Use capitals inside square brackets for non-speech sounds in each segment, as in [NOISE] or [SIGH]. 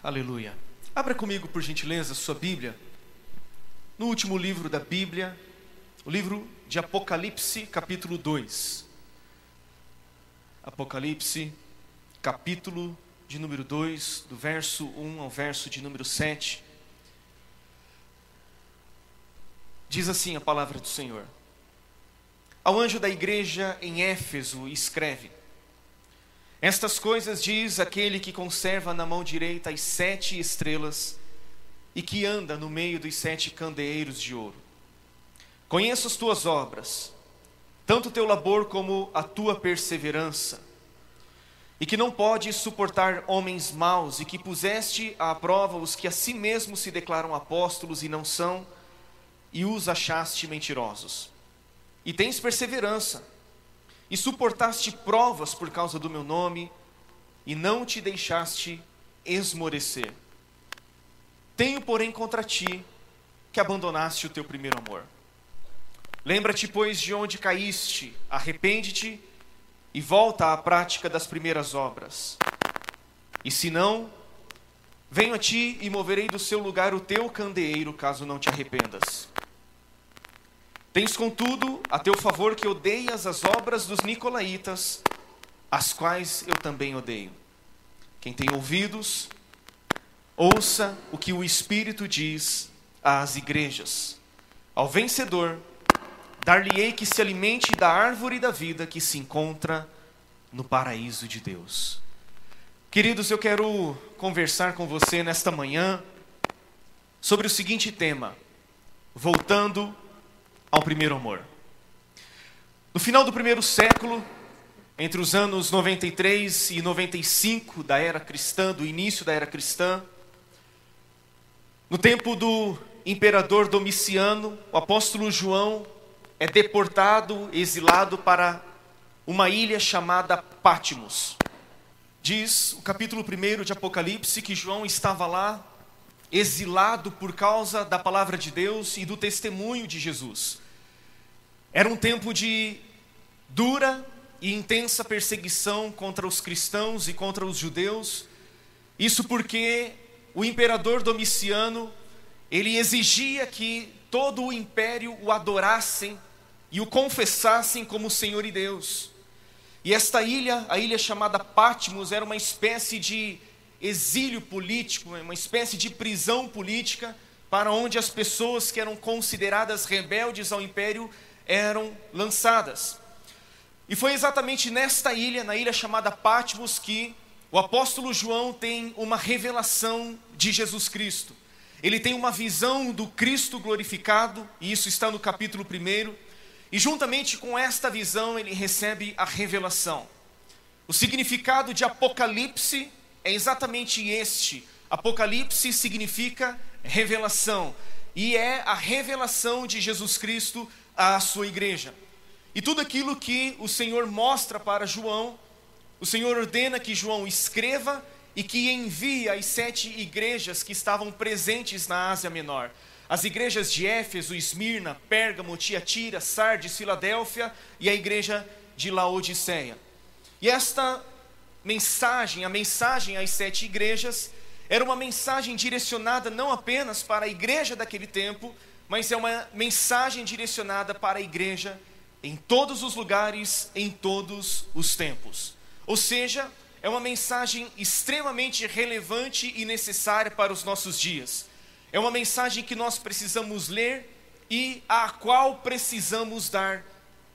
Aleluia. Abra comigo, por gentileza, sua Bíblia. No último livro da Bíblia, o livro de Apocalipse, capítulo 2. Apocalipse, capítulo de número 2, do verso 1 ao verso de número 7. Diz assim a palavra do Senhor: Ao anjo da igreja em Éfeso, escreve: Estas coisas diz aquele que conserva na mão direita as sete estrelas e que anda no meio dos sete candeeiros de ouro. Conheço as tuas obras, tanto o teu labor como a tua perseverança, e que não podes suportar homens maus, e que puseste à prova os que a si mesmos se declaram apóstolos e não são, e os achaste mentirosos. E tens perseverança, e suportaste provas por causa do meu nome, e não te deixaste esmorecer. Tenho, porém, contra ti que abandonaste o teu primeiro amor. Lembra-te, pois, de onde caíste, arrepende-te e volta à prática das primeiras obras. E se não, venho a ti e moverei do seu lugar o teu candeeiro, caso não te arrependas. Tens, contudo, a teu favor que odeias as obras dos nicolaítas, as quais eu também odeio. Quem tem ouvidos, ouça o que o Espírito diz às igrejas. Ao vencedor, dar-lhe-ei que se alimente da árvore da vida que se encontra no paraíso de Deus. Queridos, eu quero conversar com você nesta manhã sobre o seguinte tema: voltando ao primeiro amor. No final do primeiro século, entre os anos 93 e 95 da era cristã, do início da era cristã, no tempo do imperador Domiciano, o apóstolo João é deportado, exilado para uma ilha chamada Pátimos. Diz o capítulo 1 de Apocalipse que João estava lá exilado por causa da palavra de Deus e do testemunho de Jesus. Era um tempo de dura e intensa perseguição contra os cristãos e contra os judeus. Isso porque o imperador Domiciano, ele exigia que todo o império o adorassem e o confessassem como Senhor e Deus. E esta ilha, a ilha chamada Patmos, era uma espécie de exílio político, uma espécie de prisão política, para onde as pessoas que eram consideradas rebeldes ao império eram lançadas. E foi exatamente nesta ilha, na ilha chamada Patmos, que o apóstolo João tem uma revelação de Jesus Cristo. Ele tem uma visão do Cristo glorificado, e isso está no capítulo 1. E juntamente com esta visão, ele recebe a revelação. O significado de Apocalipse é exatamente este. Apocalipse significa revelação, e é a revelação de Jesus Cristo à sua igreja. E tudo aquilo que o Senhor mostra para João, o Senhor ordena que João escreva e que envie às sete igrejas que estavam presentes na Ásia Menor. As igrejas de Éfeso, Esmirna, Pérgamo, Tiatira, Sardes, Filadélfia e a igreja de Laodiceia. E esta mensagem, a mensagem às sete igrejas, era uma mensagem direcionada não apenas para a igreja daquele tempo, mas é uma mensagem direcionada para a igreja em todos os lugares, em todos os tempos. Ou seja, é uma mensagem extremamente relevante e necessária para os nossos dias. É uma mensagem que nós precisamos ler e à qual precisamos dar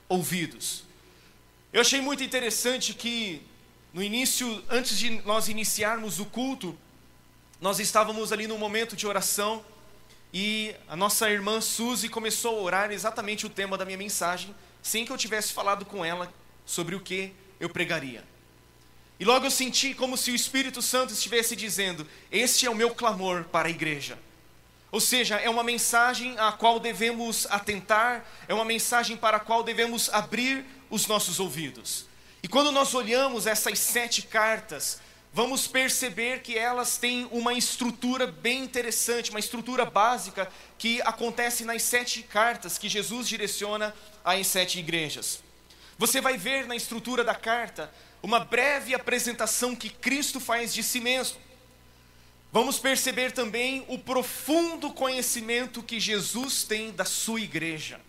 ouvidos. Eu achei muito interessante que no início, antes de nós iniciarmos o culto, nós estávamos ali no momento de oração e a nossa irmã Suzy começou a orar exatamente o tema da minha mensagem, sem que eu tivesse falado com ela sobre o que eu pregaria. E logo eu senti como se o Espírito Santo estivesse dizendo: Este é o meu clamor para a igreja. Ou seja, é uma mensagem a qual devemos atentar, é uma mensagem para a qual devemos abrir os nossos ouvidos. E quando nós olhamos essas sete cartas, vamos perceber que elas têm uma estrutura bem interessante, uma estrutura básica que acontece nas sete cartas que Jesus direciona às sete igrejas. Você vai ver na estrutura da carta uma breve apresentação que Cristo faz de si mesmo. vamos perceber também o profundo conhecimento que Jesus tem da sua igreja.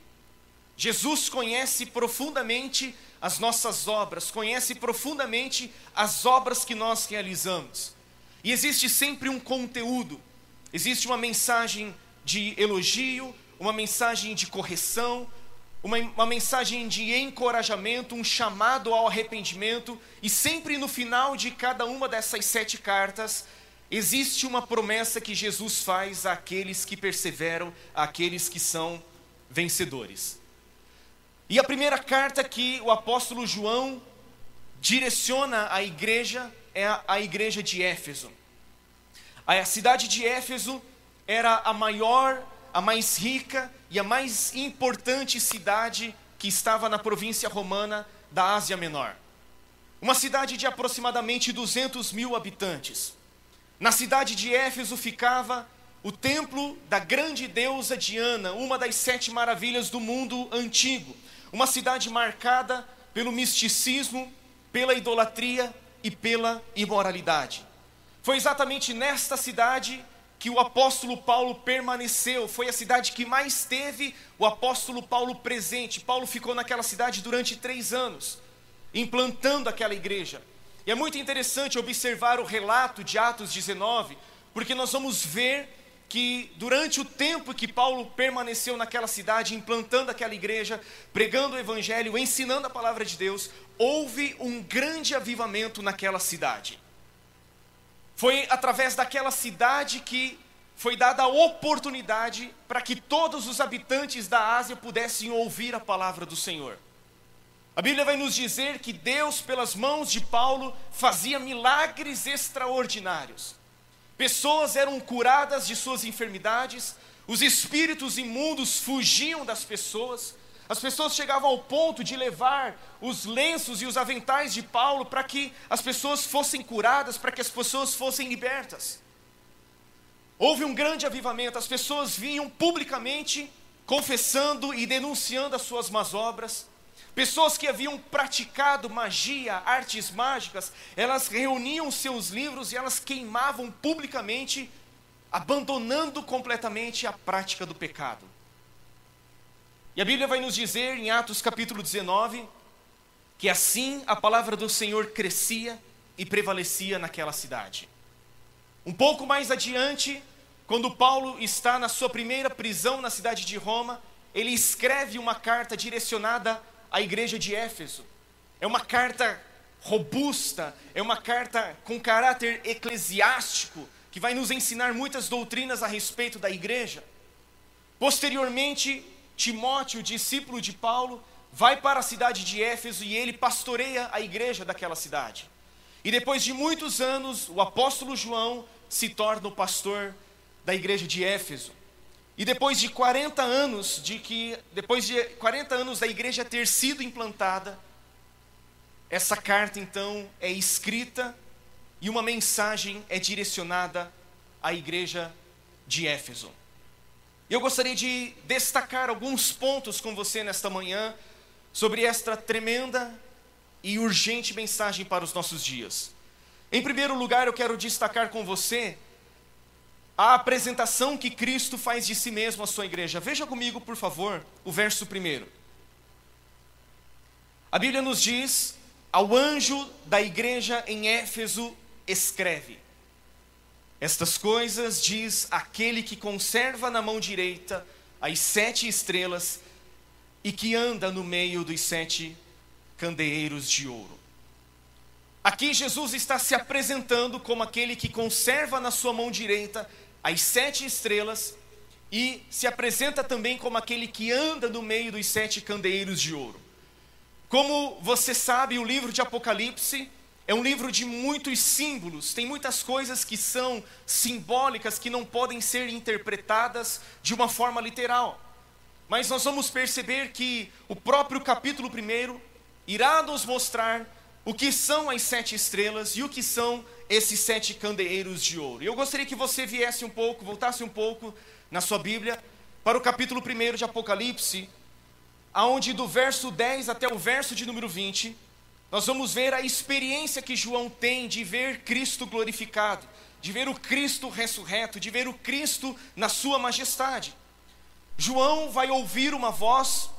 Jesus conhece profundamente as nossas obras, conhece profundamente as obras que nós realizamos. E existe sempre um conteúdo, existe uma mensagem de elogio, uma mensagem de correção, uma, uma mensagem de encorajamento, um chamado ao arrependimento, e sempre no final de cada uma dessas sete cartas, existe uma promessa que Jesus faz àqueles que perseveram, àqueles que são vencedores. E a primeira carta que o apóstolo João direciona à igreja é a, igreja de Éfeso. A cidade de Éfeso era a maior, a mais rica e a mais importante cidade que estava na província romana da Ásia Menor. Uma cidade de aproximadamente 200 mil habitantes. Na cidade de Éfeso ficava o templo da grande deusa Diana, uma das sete maravilhas do mundo antigo. Uma cidade marcada pelo misticismo, pela idolatria e pela imoralidade. Foi exatamente nesta cidade que o apóstolo Paulo permaneceu, foi a cidade que mais teve o apóstolo Paulo presente. Paulo ficou naquela cidade durante três anos, implantando aquela igreja. E é muito interessante observar o relato de Atos 19, porque nós vamos ver que durante o tempo que Paulo permaneceu naquela cidade, implantando aquela igreja, pregando o evangelho, ensinando a palavra de Deus, houve um grande avivamento naquela cidade. Foi através daquela cidade que foi dada a oportunidade para que todos os habitantes da Ásia pudessem ouvir a palavra do Senhor. A Bíblia vai nos dizer que Deus, pelas mãos de Paulo, fazia milagres extraordinários. Pessoas eram curadas de suas enfermidades, os espíritos imundos fugiam das pessoas, as pessoas chegavam ao ponto de levar os lenços e os aventais de Paulo para que as pessoas fossem curadas, para que as pessoas fossem libertas. Houve um grande avivamento, as pessoas vinham publicamente confessando e denunciando as suas más obras, Pessoas que haviam praticado magia, artes mágicas, elas reuniam seus livros e elas queimavam publicamente, abandonando completamente a prática do pecado. E a Bíblia vai nos dizer em Atos capítulo 19 que assim a palavra do Senhor crescia e prevalecia naquela cidade. Um pouco mais adiante, quando Paulo está na sua primeira prisão na cidade de Roma, ele escreve uma carta direcionada à igreja de Éfeso. É uma carta robusta, é uma carta com caráter eclesiástico, que vai nos ensinar muitas doutrinas a respeito da igreja. Posteriormente, Timóteo, discípulo de Paulo, vai para a cidade de Éfeso e ele pastoreia a igreja daquela cidade. E depois de muitos anos, o apóstolo João se torna o pastor da igreja de Éfeso. E depois de 40 anos de que depois de 40 anos da igreja ter sido implantada, essa carta então é escrita e uma mensagem é direcionada à igreja de Éfeso. Eu gostaria de destacar alguns pontos com você nesta manhã sobre esta tremenda e urgente mensagem para os nossos dias. Em primeiro lugar, eu quero destacar com você a apresentação que Cristo faz de si mesmo à sua igreja. Veja comigo, por favor, o verso primeiro. A Bíblia nos diz: ao anjo da igreja em Éfeso, escreve. Estas coisas diz aquele que conserva na mão direita as sete estrelas e que anda no meio dos sete candeeiros de ouro. Aqui Jesus está se apresentando como aquele que conserva na sua mão direita as sete estrelas e se apresenta também como aquele que anda no meio dos sete candeeiros de ouro. Como você sabe, o livro de Apocalipse é um livro de muitos símbolos, tem muitas coisas que são simbólicas, que não podem ser interpretadas de uma forma literal. Mas nós vamos perceber que o próprio capítulo 1 irá nos mostrar o que são as sete estrelas e o que são esses sete candeeiros de ouro. Eu gostaria que você viesse um pouco, voltasse um pouco na sua Bíblia para o capítulo 1 de Apocalipse, aonde do verso 10 até o verso de número 20, nós vamos ver a experiência que João tem de ver Cristo glorificado, de ver o Cristo ressurreto, de ver o Cristo na sua majestade. João vai ouvir uma voz,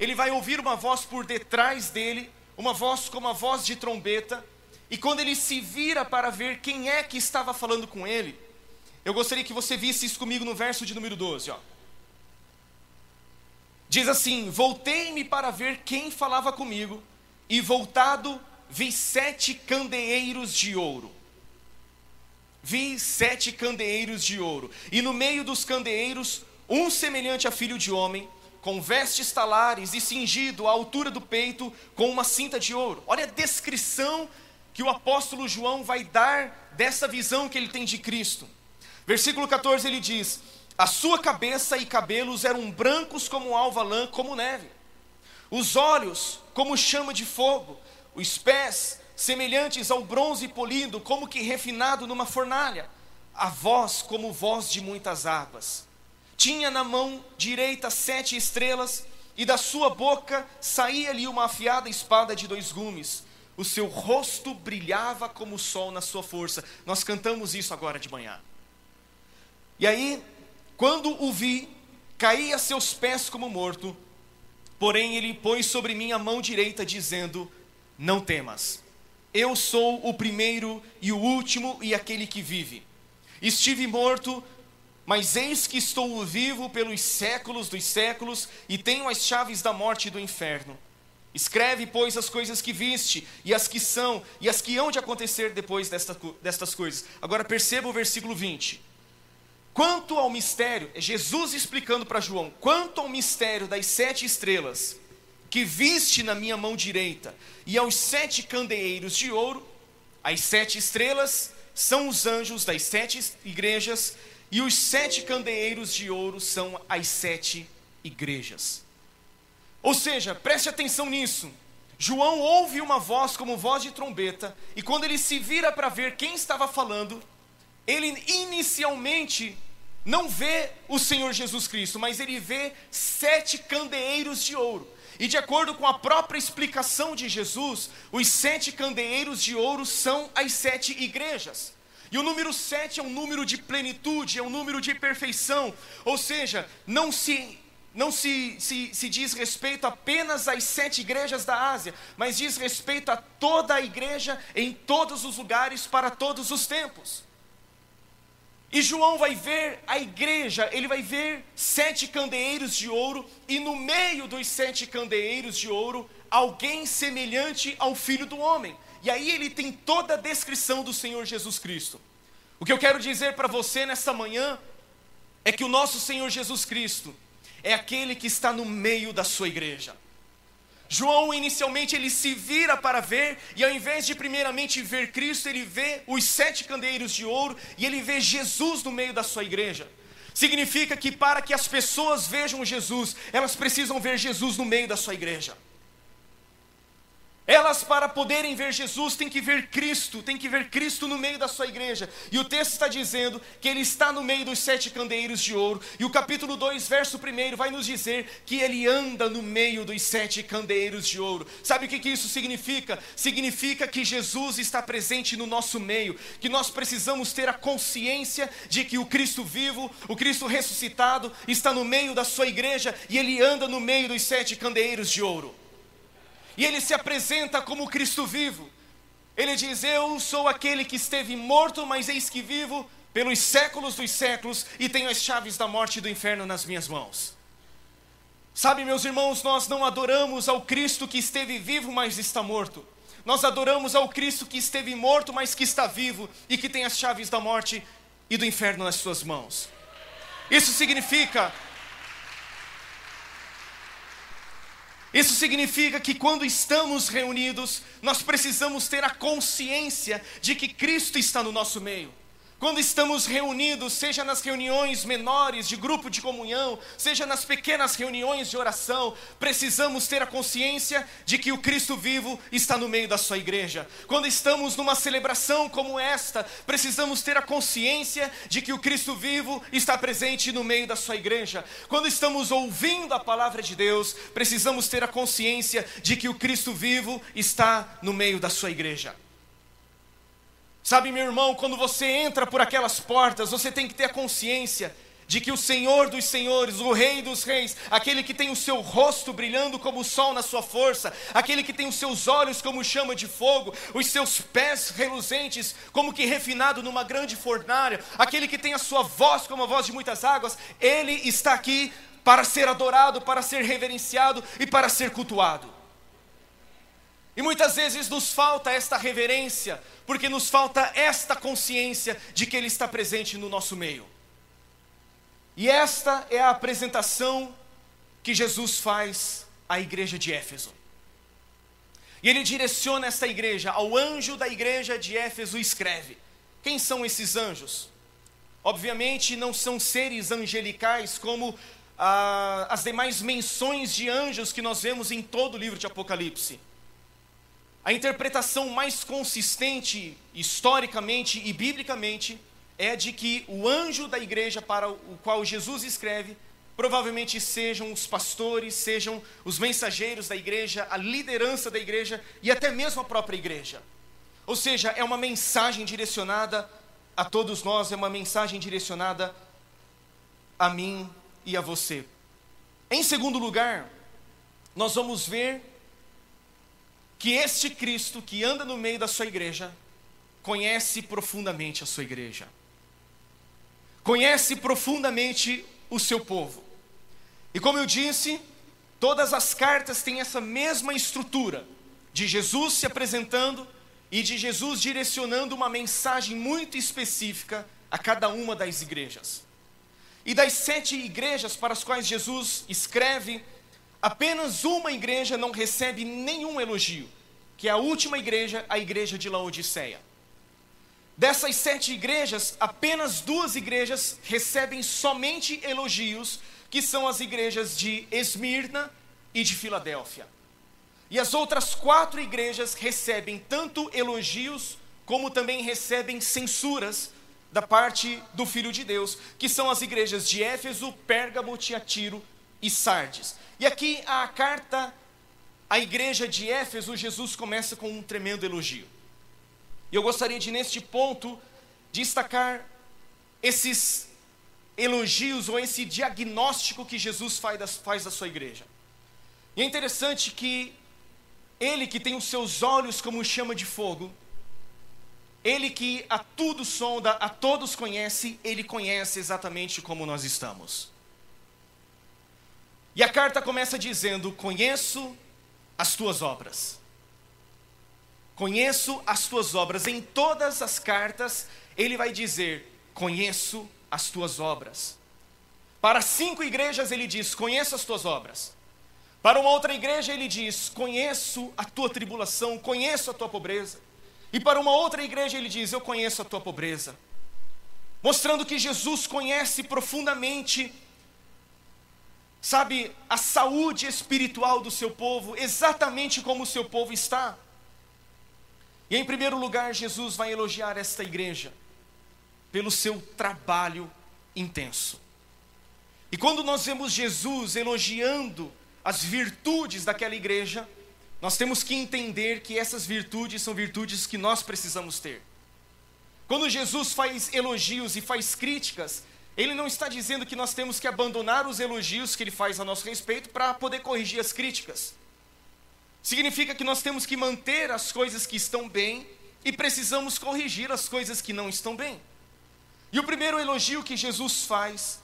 ele vai ouvir uma voz por detrás dele, uma voz como a voz de trombeta, e quando ele se vira para ver quem é que estava falando com ele, eu gostaria que você visse isso comigo no verso de número 12, ó. Diz assim: Voltei-me para ver quem falava comigo, e voltado, vi sete candeeiros de ouro. Vi sete candeeiros de ouro, e no meio dos candeeiros, um semelhante a filho de homem, com vestes talares e cingido à altura do peito com uma cinta de ouro. Olha a descrição que o apóstolo João vai dar dessa visão que ele tem de Cristo. Versículo 14 ele diz: A sua cabeça e cabelos eram brancos como alva lã, como neve os olhos como chama de fogo, os pés semelhantes ao bronze polido, como que refinado numa fornalha, a voz como voz de muitas águas. Tinha na mão direita sete estrelas, e da sua boca saía-lhe uma afiada espada de dois gumes. O seu rosto brilhava como o sol na sua força. Nós cantamos isso agora de manhã. E aí, quando o vi, caí a seus pés como morto. Porém, ele pôs sobre mim a mão direita, dizendo: Não temas, eu sou o primeiro e o último e aquele que vive. Estive morto, mas eis que estou vivo pelos séculos dos séculos e tenho as chaves da morte e do inferno. Escreve, pois, as coisas que viste, e as que são, e as que hão de acontecer depois desta, destas coisas. Agora perceba o versículo 20. Quanto ao mistério, é Jesus explicando para João, quanto ao mistério das sete estrelas que viste na minha mão direita e aos sete candeeiros de ouro, as sete estrelas são os anjos das sete igrejas e os sete candeeiros de ouro são as sete igrejas. Ou seja, preste atenção nisso. João ouve uma voz como voz de trombeta, e quando ele se vira para ver quem estava falando, ele inicialmente não vê o Senhor Jesus Cristo, mas ele vê sete candeeiros de ouro. E de acordo com a própria explicação de Jesus, os sete candeeiros de ouro são as sete igrejas. E o número sete é um número de plenitude, é um número de perfeição. Ou seja, não se não se, se, se, diz respeito apenas às sete igrejas da Ásia, mas diz respeito a toda a igreja em todos os lugares, para todos os tempos. E João vai ver a igreja, ele vai ver sete candeeiros de ouro, e no meio dos sete candeeiros de ouro, alguém semelhante ao filho do homem. E aí ele tem toda a descrição do Senhor Jesus Cristo. O que eu quero dizer para você nesta manhã é que o nosso Senhor Jesus Cristo é aquele que está no meio da sua igreja. João inicialmente ele se vira para ver, e ao invés de primeiramente ver Cristo, ele vê os sete candeeiros de ouro e ele vê Jesus no meio da sua igreja. Significa que para que as pessoas vejam Jesus, elas precisam ver Jesus no meio da sua igreja. Elas, para poderem ver Jesus, têm que ver Cristo, têm que ver Cristo no meio da sua igreja. E o texto está dizendo que ele está no meio dos sete candeeiros de ouro. E o capítulo 2, verso 1, vai nos dizer que ele anda no meio dos sete candeeiros de ouro. Sabe o que, que isso significa? Significa que Jesus está presente no nosso meio, que nós precisamos ter a consciência de que o Cristo vivo, o Cristo ressuscitado, está no meio da sua igreja e ele anda no meio dos sete candeeiros de ouro e ele se apresenta como Cristo vivo. Ele diz: Eu sou aquele que esteve morto, mas eis que vivo pelos séculos dos séculos e tenho as chaves da morte e do inferno nas minhas mãos. Sabe, meus irmãos, nós não adoramos ao Cristo que esteve vivo, mas está morto. Nós adoramos ao Cristo que esteve morto, mas que está vivo e que tem as chaves da morte e do inferno nas suas mãos. Isso significa Isso significa que quando estamos reunidos, nós precisamos ter a consciência de que Cristo está no nosso meio. Quando estamos reunidos, seja nas reuniões menores de grupo de comunhão, seja nas pequenas reuniões de oração, precisamos ter a consciência de que o Cristo vivo está no meio da sua igreja. Quando estamos numa celebração como esta, precisamos ter a consciência de que o Cristo vivo está presente no meio da sua igreja. Quando estamos ouvindo a palavra de Deus, precisamos ter a consciência de que o Cristo vivo está no meio da sua igreja. Sabe, meu irmão, quando você entra por aquelas portas, você tem que ter a consciência de que o Senhor dos Senhores, o Rei dos Reis, aquele que tem o seu rosto brilhando como o sol na sua força, aquele que tem os seus olhos como chama de fogo, os seus pés reluzentes como que refinado numa grande fornalha, aquele que tem a sua voz como a voz de muitas águas, ele está aqui para ser adorado, para ser reverenciado e para ser cultuado. E muitas vezes nos falta esta reverência, porque nos falta esta consciência de que Ele está presente no nosso meio. E esta é a apresentação que Jesus faz à igreja de Éfeso. E ele direciona esta igreja, ao anjo da igreja de Éfeso escreve: Quem são esses anjos? Obviamente não são seres angelicais como ah, as demais menções de anjos que nós vemos em todo o livro de Apocalipse. A interpretação mais consistente, historicamente e biblicamente, é de que o anjo da igreja para o qual Jesus escreve provavelmente sejam os pastores, sejam os mensageiros da igreja, a liderança da igreja e até mesmo a própria igreja. Ou seja, é uma mensagem direcionada a todos nós, é uma mensagem direcionada a mim e a você. Em segundo lugar, nós vamos ver que este Cristo que anda no meio da sua igreja conhece profundamente a sua igreja. Conhece profundamente o seu povo. E como eu disse, todas as cartas têm essa mesma estrutura de Jesus se apresentando e de Jesus direcionando uma mensagem muito específica a cada uma das igrejas. E das sete igrejas para as quais Jesus escreve apenas uma igreja não recebe nenhum elogio, que é a última igreja, a igreja de Laodiceia. Dessas sete igrejas, apenas duas igrejas recebem somente elogios, que são as igrejas de Esmirna e de Filadélfia. E as outras quatro igrejas recebem tanto elogios, como também recebem censuras da parte do Filho de Deus, que são as igrejas de Éfeso, Pérgamo, Tiatiro e Sardes. E aqui a carta à igreja de Éfeso, Jesus começa com um tremendo elogio. E eu gostaria de, neste ponto, destacar esses elogios ou esse diagnóstico que Jesus faz da, faz da sua igreja. E é interessante que ele que tem os seus olhos como chama de fogo, ele que a tudo sonda, a todos conhece, ele conhece exatamente como nós estamos. E a carta começa dizendo: Conheço as tuas obras. Conheço as tuas obras. Em todas as cartas, ele vai dizer: Conheço as tuas obras. Para cinco igrejas, ele diz: Conheço as tuas obras. Para uma outra igreja, ele diz: Conheço a tua tribulação, conheço a tua pobreza. E para uma outra igreja, ele diz: Eu conheço a tua pobreza. Mostrando que Jesus conhece profundamente sabe, a saúde espiritual do seu povo, exatamente como o seu povo está. E em primeiro lugar, Jesus vai elogiar esta igreja pelo seu trabalho intenso. E quando nós vemos Jesus elogiando as virtudes daquela igreja, nós temos que entender que essas virtudes são virtudes que nós precisamos ter. Quando Jesus faz elogios e faz críticas, ele não está dizendo que nós temos que abandonar os elogios que ele faz a nosso respeito para poder corrigir as críticas. Significa que nós temos que manter as coisas que estão bem e precisamos corrigir as coisas que não estão bem. E o primeiro elogio que Jesus faz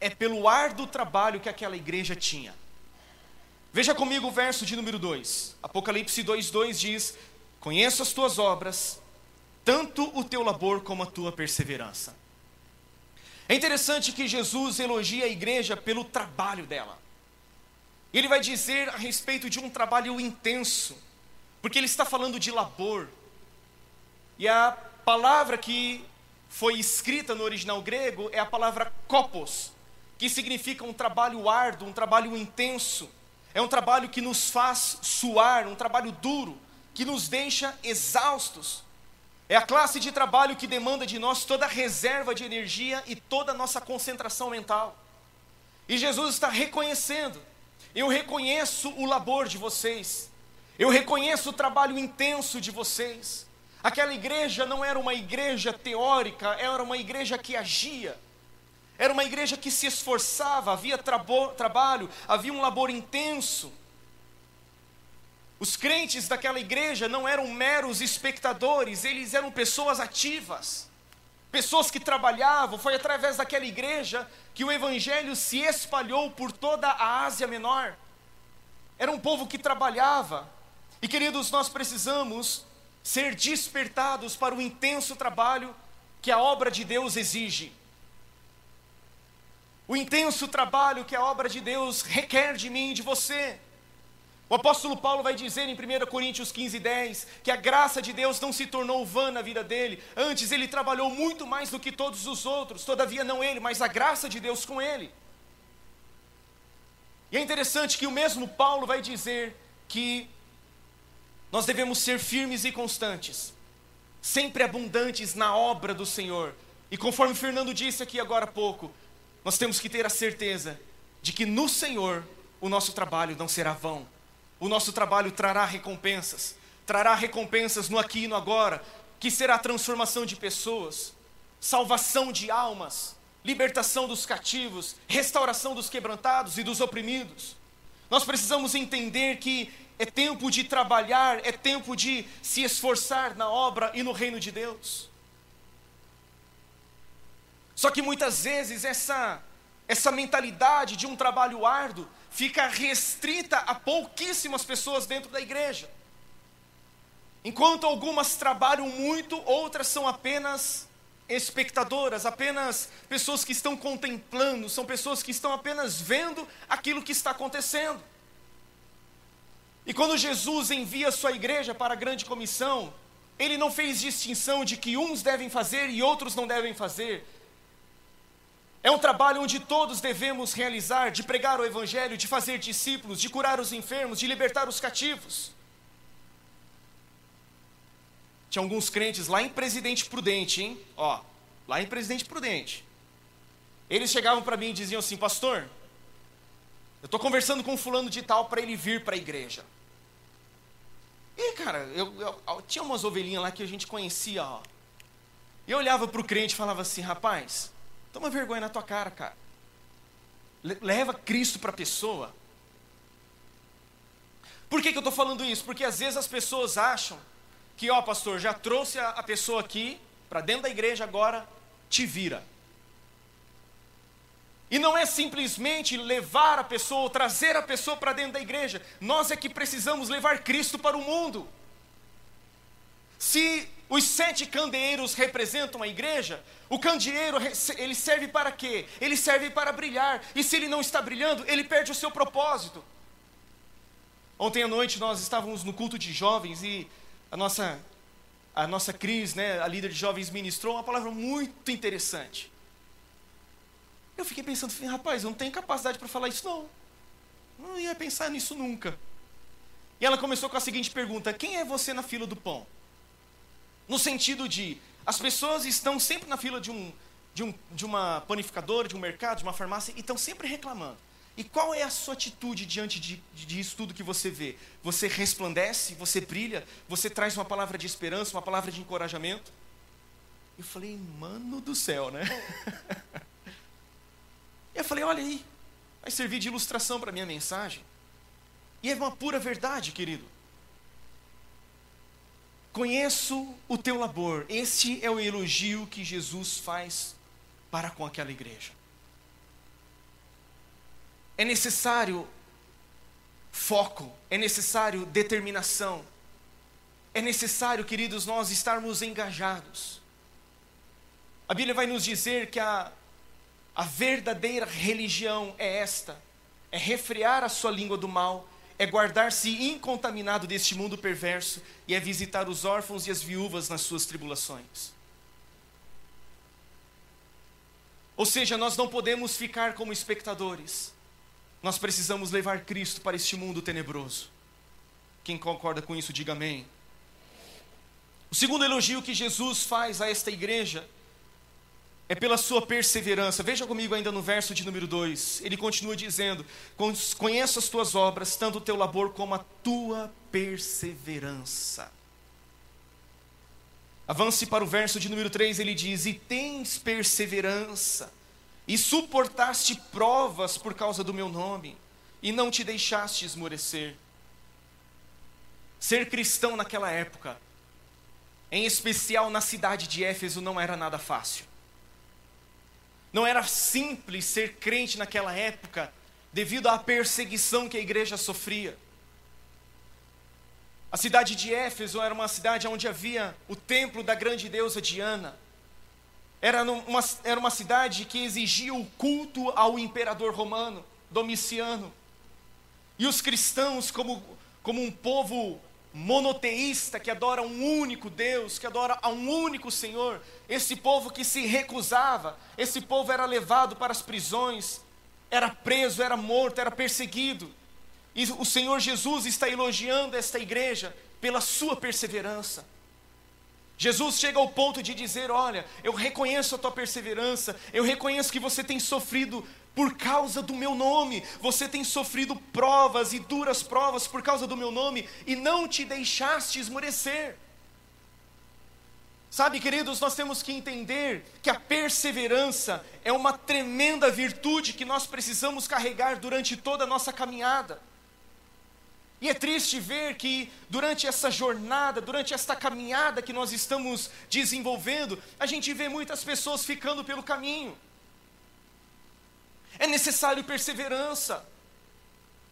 é pelo árduo trabalho que aquela igreja tinha. Veja comigo o verso de número 2. Apocalipse 2:2 diz: Conheço as tuas obras, tanto o teu labor como a tua perseverança. É interessante que Jesus elogia a igreja pelo trabalho dela. Ele vai dizer a respeito de um trabalho intenso, porque ele está falando de labor. E a palavra que foi escrita no original grego é a palavra kopos, que significa um trabalho árduo, um trabalho intenso. É um trabalho que nos faz suar, um trabalho duro, que nos deixa exaustos. É a classe de trabalho que demanda de nós toda a reserva de energia e toda a nossa concentração mental. E Jesus está reconhecendo. Eu reconheço o labor de vocês. Eu reconheço o trabalho intenso de vocês. Aquela igreja não era uma igreja teórica, era uma igreja que agia. Era uma igreja que se esforçava, havia trabo, trabalho, havia um labor intenso. Os crentes daquela igreja não eram meros espectadores, eles eram pessoas ativas, pessoas que trabalhavam. Foi através daquela igreja que o evangelho se espalhou por toda a Ásia Menor. Era um povo que trabalhava. E queridos, nós precisamos ser despertados para o intenso trabalho que a obra de Deus exige. O intenso trabalho que a obra de Deus requer de mim e de você. O apóstolo Paulo vai dizer em 1 Coríntios 15, 10 que a graça de Deus não se tornou vã na vida dele, antes ele trabalhou muito mais do que todos os outros, todavia não ele, mas a graça de Deus com ele. E é interessante que o mesmo Paulo vai dizer que nós devemos ser firmes e constantes, sempre abundantes na obra do Senhor. E conforme Fernando disse aqui agora há pouco, nós temos que ter a certeza de que no Senhor o nosso trabalho não será vão o nosso trabalho trará recompensas, trará recompensas no aqui e no agora, que será transformação de pessoas, salvação de almas, libertação dos cativos, restauração dos quebrantados e dos oprimidos. Nós precisamos entender que é tempo de trabalhar, é tempo de se esforçar na obra e no reino de Deus. Só que muitas vezes essa essa mentalidade de um trabalho árduo fica restrita a pouquíssimas pessoas dentro da igreja. Enquanto algumas trabalham muito, outras são apenas espectadoras, apenas pessoas que estão contemplando, são pessoas que estão apenas vendo aquilo que está acontecendo. E quando Jesus envia a sua igreja para a grande comissão, ele não fez distinção de que uns devem fazer e outros não devem fazer. É um trabalho onde todos devemos realizar, de pregar o Evangelho, de fazer discípulos, de curar os enfermos, de libertar os cativos. Tinha alguns crentes lá em Presidente Prudente, hein? Ó, lá em Presidente Prudente. Eles chegavam para mim e diziam assim: Pastor, eu estou conversando com um fulano de tal para ele vir para a igreja. E, cara, eu, eu, eu, tinha umas ovelhinhas lá que a gente conhecia, ó. E eu olhava para o crente e falava assim: Rapaz, Toma vergonha na tua cara, cara. Leva Cristo para a pessoa. Por que, que eu estou falando isso? Porque às vezes as pessoas acham que, ó, pastor, já trouxe a, a pessoa aqui para dentro da igreja, agora te vira. E não é simplesmente levar a pessoa, ou trazer a pessoa para dentro da igreja. Nós é que precisamos levar Cristo para o mundo. Se os sete candeeiros representam a igreja, o candeeiro ele serve para quê? Ele serve para brilhar. E se ele não está brilhando, ele perde o seu propósito. Ontem à noite nós estávamos no culto de jovens e a nossa a nossa Cris, né, a líder de jovens ministrou uma palavra muito interessante. Eu fiquei pensando, rapaz, eu não tenho capacidade para falar isso não. Não ia pensar nisso nunca. E ela começou com a seguinte pergunta: Quem é você na fila do pão? No sentido de, as pessoas estão sempre na fila de, um, de, um, de uma panificadora, de um mercado, de uma farmácia, e estão sempre reclamando. E qual é a sua atitude diante de, disso tudo que você vê? Você resplandece, você brilha, você traz uma palavra de esperança, uma palavra de encorajamento? Eu falei, mano do céu, né? e [LAUGHS] eu falei, olha aí, vai servir de ilustração para a minha mensagem. E é uma pura verdade, querido. Conheço o teu labor. Este é o elogio que Jesus faz para com aquela igreja. É necessário foco, é necessário determinação, é necessário, queridos, nós estarmos engajados. A Bíblia vai nos dizer que a, a verdadeira religião é esta: é refrear a sua língua do mal é guardar-se incontaminado deste mundo perverso e é visitar os órfãos e as viúvas nas suas tribulações. Ou seja, nós não podemos ficar como espectadores. Nós precisamos levar Cristo para este mundo tenebroso. Quem concorda com isso, diga amém. O segundo elogio que Jesus faz a esta igreja é pela sua perseverança. Veja comigo ainda no verso de número 2. Ele continua dizendo: Conheço as tuas obras, tanto o teu labor como a tua perseverança. Avance para o verso de número 3, ele diz: E tens perseverança, e suportaste provas por causa do meu nome, e não te deixaste esmorecer. Ser cristão naquela época, em especial na cidade de Éfeso, não era nada fácil. Não era simples ser crente naquela época, devido à perseguição que a igreja sofria. A cidade de Éfeso era uma cidade onde havia o templo da grande deusa Diana. Era uma, era uma cidade que exigia o culto ao imperador romano, Domiciano. E os cristãos, como, como um povo monoteísta que adora um único Deus, que adora a um único Senhor, esse povo que se recusava, esse povo era levado para as prisões, era preso, era morto, era perseguido. E o Senhor Jesus está elogiando esta igreja pela sua perseverança. Jesus chega ao ponto de dizer: Olha, eu reconheço a tua perseverança, eu reconheço que você tem sofrido por causa do meu nome, você tem sofrido provas e duras provas por causa do meu nome e não te deixaste esmorecer. Sabe, queridos, nós temos que entender que a perseverança é uma tremenda virtude que nós precisamos carregar durante toda a nossa caminhada. E é triste ver que durante essa jornada, durante esta caminhada que nós estamos desenvolvendo, a gente vê muitas pessoas ficando pelo caminho. É necessário perseverança,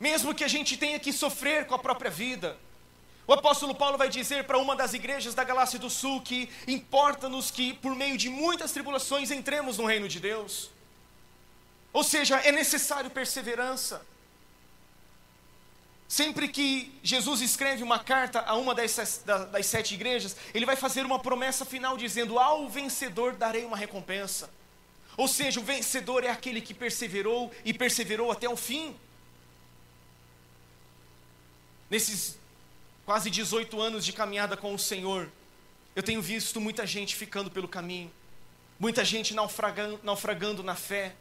mesmo que a gente tenha que sofrer com a própria vida. O apóstolo Paulo vai dizer para uma das igrejas da Galácia do Sul que importa-nos que, por meio de muitas tribulações, entremos no reino de Deus. Ou seja, é necessário perseverança. Sempre que Jesus escreve uma carta a uma das, das, sete igrejas, ele vai fazer uma promessa final dizendo: Ao vencedor darei uma recompensa. Ou seja, o vencedor é aquele que perseverou e perseverou até o fim. Nesses quase 18 anos de caminhada com o Senhor, eu tenho visto muita gente ficando pelo caminho, muita gente naufragando, naufragando na fé,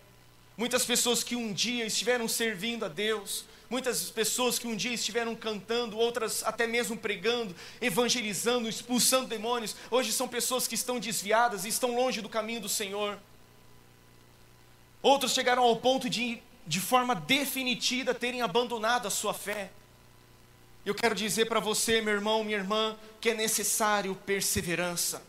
muitas pessoas que um dia estiveram servindo a Deus, Muitas pessoas que um dia estiveram cantando, outras até mesmo pregando, evangelizando, expulsando demônios, hoje são pessoas que estão desviadas e estão longe do caminho do Senhor. Outros chegaram ao ponto de, de forma definitiva, terem abandonado a sua fé. Eu quero dizer para você, meu irmão, minha irmã, que é necessário perseverança.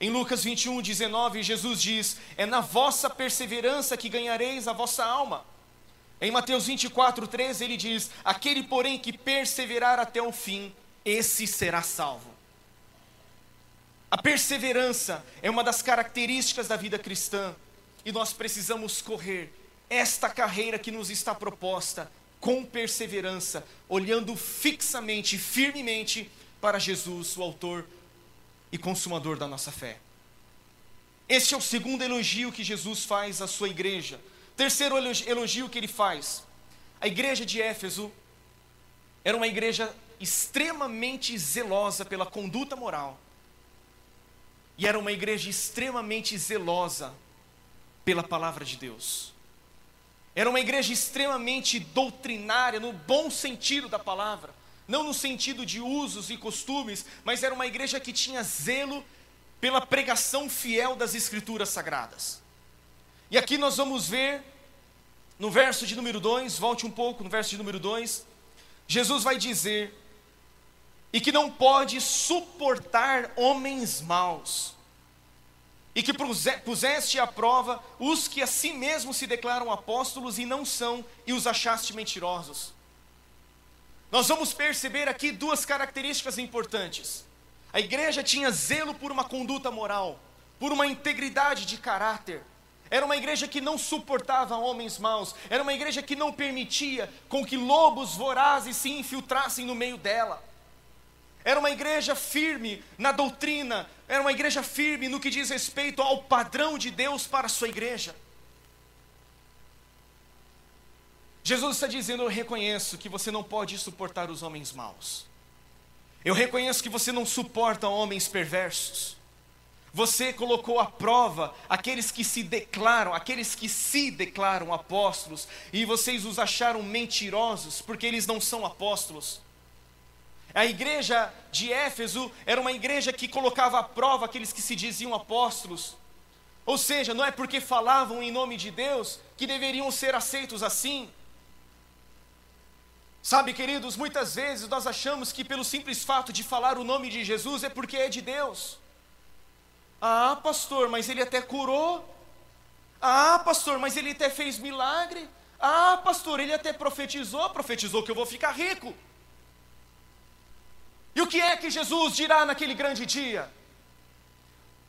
Em Lucas 21, 19, Jesus diz: É na vossa perseverança que ganhareis a vossa alma. Em Mateus 24, 13, ele diz: Aquele, porém, que perseverar até o fim, esse será salvo. A perseverança é uma das características da vida cristã e nós precisamos correr esta carreira que nos está proposta com perseverança, olhando fixamente, firmemente para Jesus, o Autor e Consumador da nossa fé. Este é o segundo elogio que Jesus faz à sua igreja. Terceiro elogio que ele faz: a igreja de Éfeso era uma igreja extremamente zelosa pela conduta moral, e era uma igreja extremamente zelosa pela palavra de Deus. Era uma igreja extremamente doutrinária, no bom sentido da palavra, não no sentido de usos e costumes, mas era uma igreja que tinha zelo pela pregação fiel das Escrituras Sagradas. E aqui nós vamos ver, no verso de número 2, volte um pouco no verso de número 2, Jesus vai dizer: e que não pode suportar homens maus, e que puseste à prova os que a si mesmos se declaram apóstolos e não são, e os achaste mentirosos. Nós vamos perceber aqui duas características importantes. A igreja tinha zelo por uma conduta moral, por uma integridade de caráter, era uma igreja que não suportava homens maus. Era uma igreja que não permitia com que lobos vorazes se infiltrassem no meio dela. Era uma igreja firme na doutrina, era uma igreja firme no que diz respeito ao padrão de Deus para a sua igreja. Jesus está dizendo: Eu reconheço que você não pode suportar os homens maus. Eu reconheço que você não suporta homens perversos. Você colocou à prova aqueles que se declaram, aqueles que se declaram apóstolos, e vocês os acharam mentirosos, porque eles não são apóstolos. A igreja de Éfeso era uma igreja que colocava à prova aqueles que se diziam apóstolos. Ou seja, não é porque falavam em nome de Deus que deveriam ser aceitos assim. Sabe, queridos, muitas vezes nós achamos que pelo simples fato de falar o nome de Jesus é porque é de Deus. Ah, pastor, mas ele até curou. Ah, pastor, mas ele até fez milagre. Ah, pastor, ele até profetizou, profetizou que eu vou ficar rico. E o que é que Jesus dirá naquele grande dia?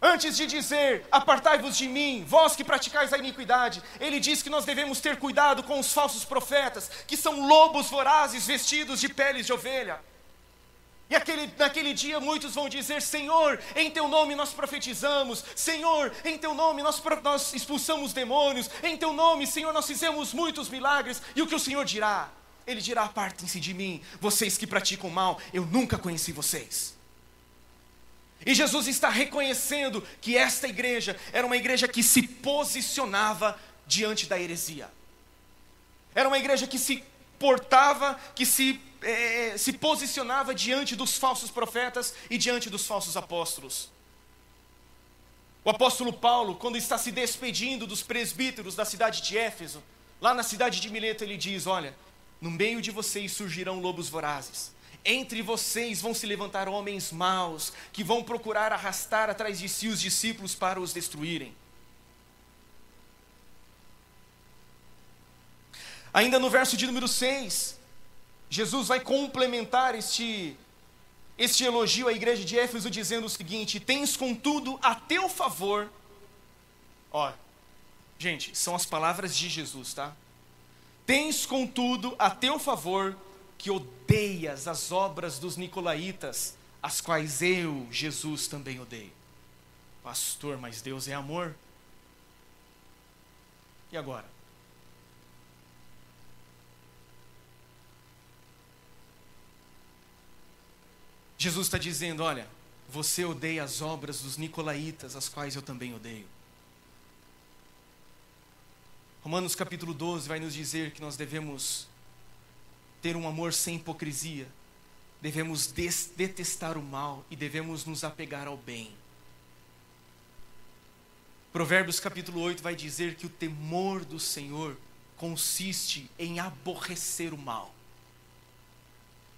Antes de dizer, apartai-vos de mim, vós que praticais a iniquidade, ele diz que nós devemos ter cuidado com os falsos profetas, que são lobos vorazes vestidos de peles de ovelha. E aquele, naquele dia muitos vão dizer: Senhor, em teu nome nós profetizamos, Senhor, em teu nome nós, nós expulsamos demônios, em teu nome, Senhor, nós fizemos muitos milagres. E o que o Senhor dirá? Ele dirá: Apartem-se de mim, vocês que praticam mal, eu nunca conheci vocês. E Jesus está reconhecendo que esta igreja era uma igreja que se posicionava diante da heresia. Era uma igreja que se portava, que se, é, se posicionava diante dos falsos profetas e diante dos falsos apóstolos. O apóstolo Paulo, quando está se despedindo dos presbíteros da cidade de Éfeso, lá na cidade de Mileto, ele diz: Olha, no meio de vocês surgirão lobos vorazes entre vocês vão se levantar homens maus, que vão procurar arrastar atrás de si os discípulos para os destruírem. Ainda no verso de número 6, Jesus vai complementar este, este elogio à igreja de Éfeso, dizendo o seguinte: Tens contudo a teu favor. Ó, gente, são as palavras de Jesus, tá? Tens contudo a teu favor que odeias as obras dos nicolaítas, as quais eu, Jesus, também odeio. Pastor, mas Deus é amor. E agora? Jesus está dizendo: olha, você odeia as obras dos nicolaítas, as quais eu também odeio. Romanos capítulo 12 vai nos dizer que nós devemos ter um amor sem hipocrisia. Devemos detestar o mal e devemos nos apegar ao bem. Provérbios capítulo 8 vai dizer que o temor do Senhor consiste em aborrecer o mal.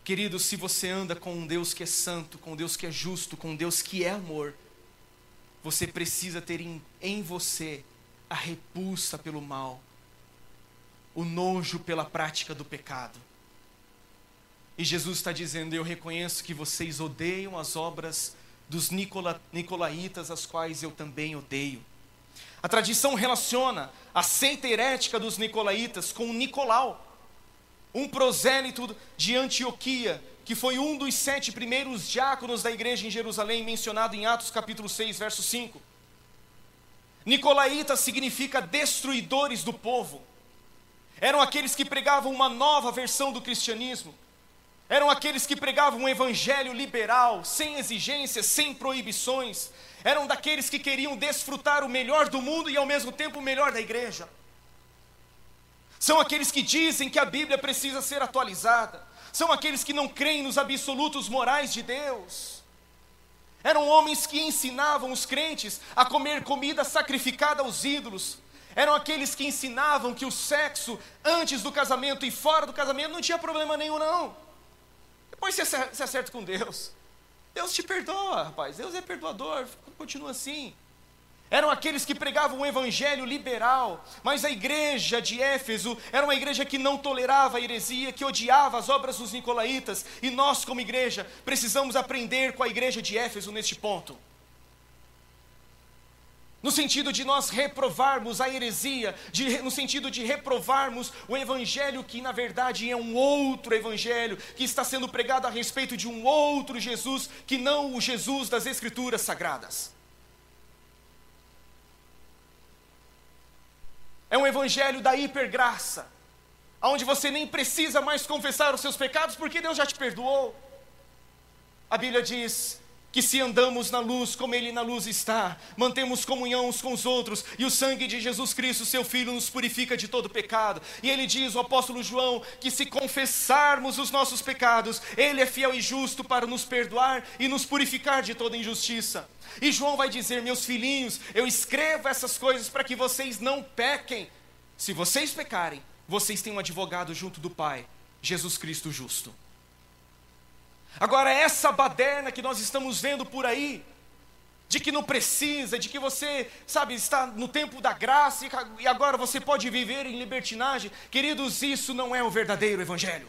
Querido, se você anda com um Deus que é santo, com um Deus que é justo, com um Deus que é amor, você precisa ter em, em você a repulsa pelo mal, o nojo pela prática do pecado. E Jesus está dizendo: Eu reconheço que vocês odeiam as obras dos Nicola, Nicolaitas, as quais eu também odeio. A tradição relaciona a seita herética dos Nicolaitas com Nicolau, um prosélito de Antioquia, que foi um dos sete primeiros diáconos da igreja em Jerusalém, mencionado em Atos capítulo 6, verso 5. Nicolaíta significa destruidores do povo. Eram aqueles que pregavam uma nova versão do cristianismo eram aqueles que pregavam um evangelho liberal, sem exigências, sem proibições. Eram daqueles que queriam desfrutar o melhor do mundo e ao mesmo tempo o melhor da igreja. São aqueles que dizem que a Bíblia precisa ser atualizada. São aqueles que não creem nos absolutos morais de Deus. Eram homens que ensinavam os crentes a comer comida sacrificada aos ídolos. Eram aqueles que ensinavam que o sexo antes do casamento e fora do casamento não tinha problema nenhum, não. Depois você acerta com Deus. Deus te perdoa, rapaz. Deus é perdoador. Continua assim. Eram aqueles que pregavam um evangelho liberal, mas a igreja de Éfeso era uma igreja que não tolerava a heresia, que odiava as obras dos nicolaítas, e nós, como igreja, precisamos aprender com a igreja de Éfeso neste ponto no sentido de nós reprovarmos a heresia, de, no sentido de reprovarmos o evangelho que na verdade é um outro evangelho, que está sendo pregado a respeito de um outro Jesus, que não o Jesus das Escrituras sagradas. É um evangelho da hipergraça, onde você nem precisa mais confessar os seus pecados, porque Deus já te perdoou. A Bíblia diz que se andamos na luz como Ele na luz está, mantemos comunhão uns com os outros, e o sangue de Jesus Cristo, seu Filho, nos purifica de todo pecado. E ele diz, o apóstolo João, que se confessarmos os nossos pecados, Ele é fiel e justo para nos perdoar e nos purificar de toda injustiça. E João vai dizer, meus filhinhos, eu escrevo essas coisas para que vocês não pequem. Se vocês pecarem, vocês têm um advogado junto do Pai, Jesus Cristo justo. Agora, essa baderna que nós estamos vendo por aí, de que não precisa, de que você, sabe, está no tempo da graça e agora você pode viver em libertinagem, queridos, isso não é o verdadeiro Evangelho.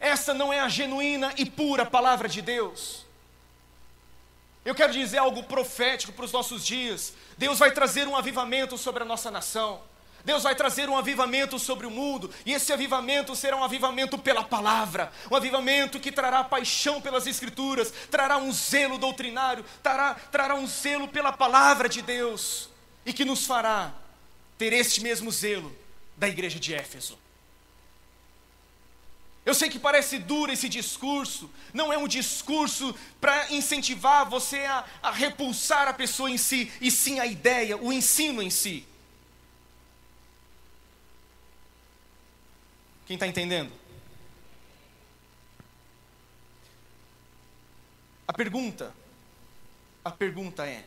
Essa não é a genuína e pura palavra de Deus. Eu quero dizer algo profético para os nossos dias. Deus vai trazer um avivamento sobre a nossa nação. Deus vai trazer um avivamento sobre o mundo, e esse avivamento será um avivamento pela palavra, um avivamento que trará paixão pelas Escrituras, trará um zelo doutrinário, trará, trará um zelo pela palavra de Deus, e que nos fará ter este mesmo zelo da igreja de Éfeso. Eu sei que parece duro esse discurso, não é um discurso para incentivar você a, a repulsar a pessoa em si, e sim a ideia, o ensino em si. Quem está entendendo? A pergunta, a pergunta é: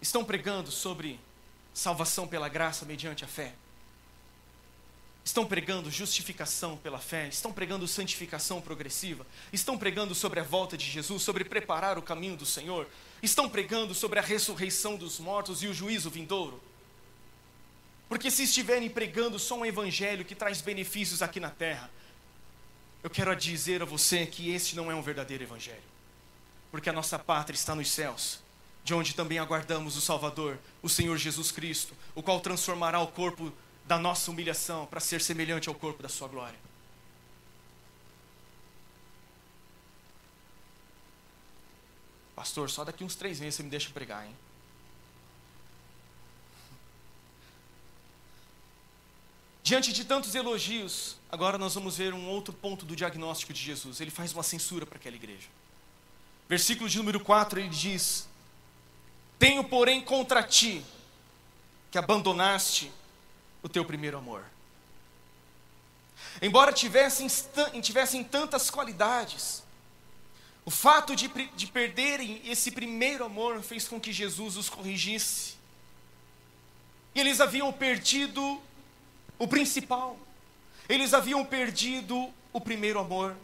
estão pregando sobre salvação pela graça mediante a fé? Estão pregando justificação pela fé? Estão pregando santificação progressiva? Estão pregando sobre a volta de Jesus, sobre preparar o caminho do Senhor? Estão pregando sobre a ressurreição dos mortos e o juízo vindouro? Porque se estiverem pregando só um evangelho que traz benefícios aqui na terra, eu quero dizer a você que este não é um verdadeiro evangelho. Porque a nossa pátria está nos céus, de onde também aguardamos o Salvador, o Senhor Jesus Cristo, o qual transformará o corpo da nossa humilhação para ser semelhante ao corpo da sua glória. Pastor, só daqui uns três meses você me deixa pregar, hein? Diante de tantos elogios, agora nós vamos ver um outro ponto do diagnóstico de Jesus. Ele faz uma censura para aquela igreja. Versículo de número 4, ele diz: Tenho, porém, contra ti que abandonaste o teu primeiro amor. Embora tivessem, tivessem tantas qualidades, o fato de, de perderem esse primeiro amor fez com que Jesus os corrigisse. E eles haviam perdido o principal. Eles haviam perdido o primeiro amor.